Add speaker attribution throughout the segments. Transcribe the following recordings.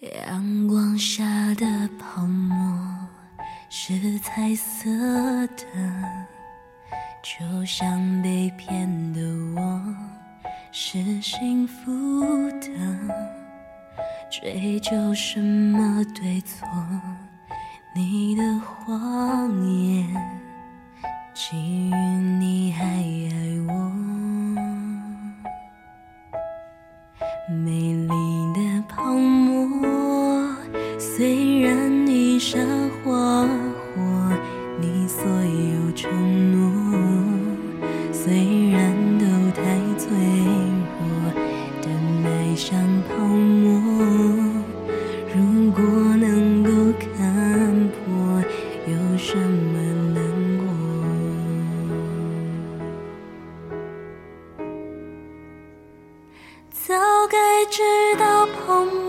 Speaker 1: 阳光下的泡沫是彩色的，就像被骗的我是幸福的。追究什么对错？你的谎言，虽然你傻花火，你所有承诺，虽然都太脆弱，但爱像泡沫。如果能够看破，有什么难过？早该知道泡沫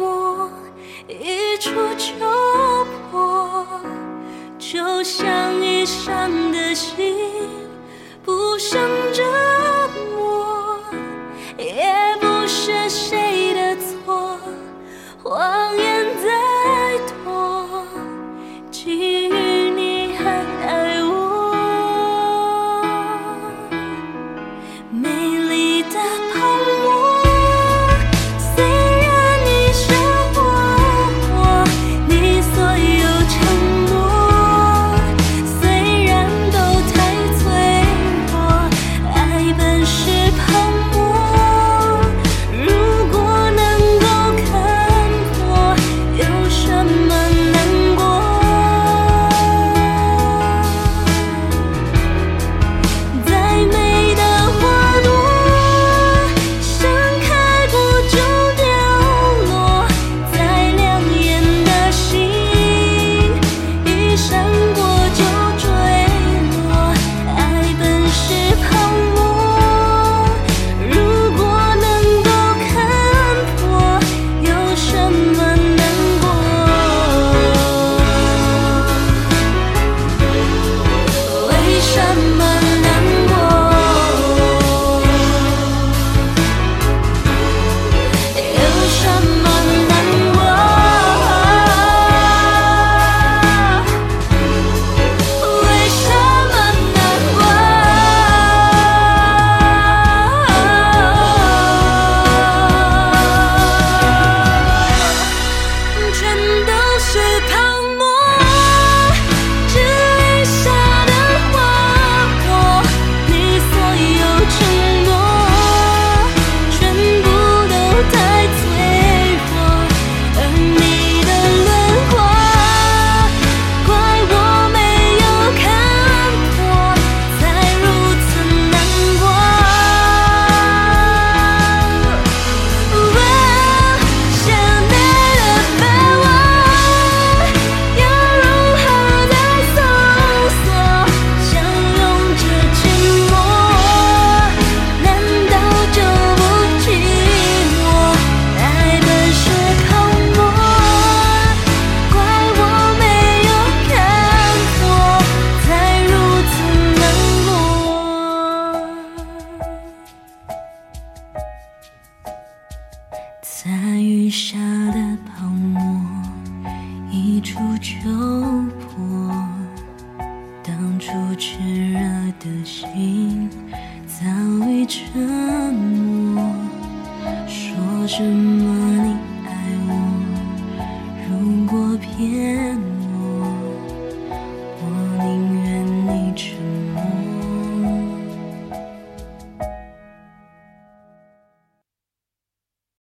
Speaker 1: 就像已伤的心不想在雨下的泡沫，一触就破。当初炽热的心早已沉默。说什么你爱我？如果骗